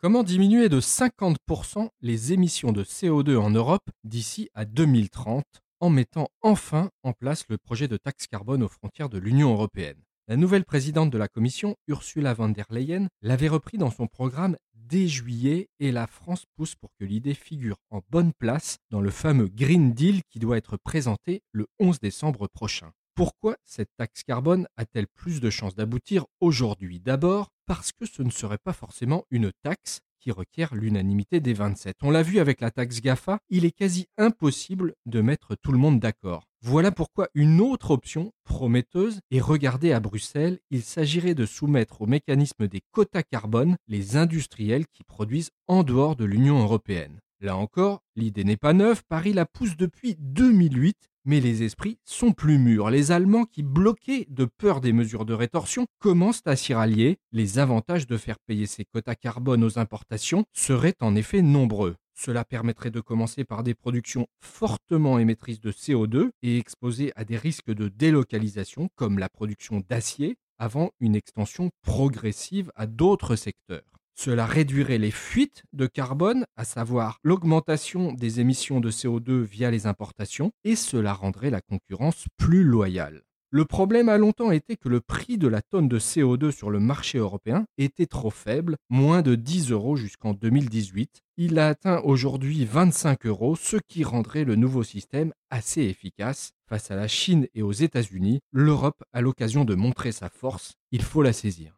Comment diminuer de 50% les émissions de CO2 en Europe d'ici à 2030 en mettant enfin en place le projet de taxe carbone aux frontières de l'Union européenne? La nouvelle présidente de la Commission, Ursula von der Leyen, l'avait repris dans son programme dès juillet et la France pousse pour que l'idée figure en bonne place dans le fameux Green Deal qui doit être présenté le 11 décembre prochain. Pourquoi cette taxe carbone a-t-elle plus de chances d'aboutir aujourd'hui? D'abord parce que ce ne serait pas forcément une taxe qui requiert l'unanimité des 27. On l'a vu avec la taxe GAFA, il est quasi impossible de mettre tout le monde d'accord. Voilà pourquoi une autre option prometteuse est regardée à Bruxelles. Il s'agirait de soumettre au mécanisme des quotas carbone les industriels qui produisent en dehors de l'Union européenne. Là encore, l'idée n'est pas neuve, Paris la pousse depuis 2008 mais les esprits sont plus mûrs. Les Allemands qui, bloqués de peur des mesures de rétorsion, commencent à s'y rallier. Les avantages de faire payer ces quotas carbone aux importations seraient en effet nombreux. Cela permettrait de commencer par des productions fortement émettrices de CO2 et exposées à des risques de délocalisation comme la production d'acier avant une extension progressive à d'autres secteurs. Cela réduirait les fuites de carbone, à savoir l'augmentation des émissions de CO2 via les importations, et cela rendrait la concurrence plus loyale. Le problème a longtemps été que le prix de la tonne de CO2 sur le marché européen était trop faible, moins de 10 euros jusqu'en 2018. Il a atteint aujourd'hui 25 euros, ce qui rendrait le nouveau système assez efficace. Face à la Chine et aux États-Unis, l'Europe a l'occasion de montrer sa force, il faut la saisir.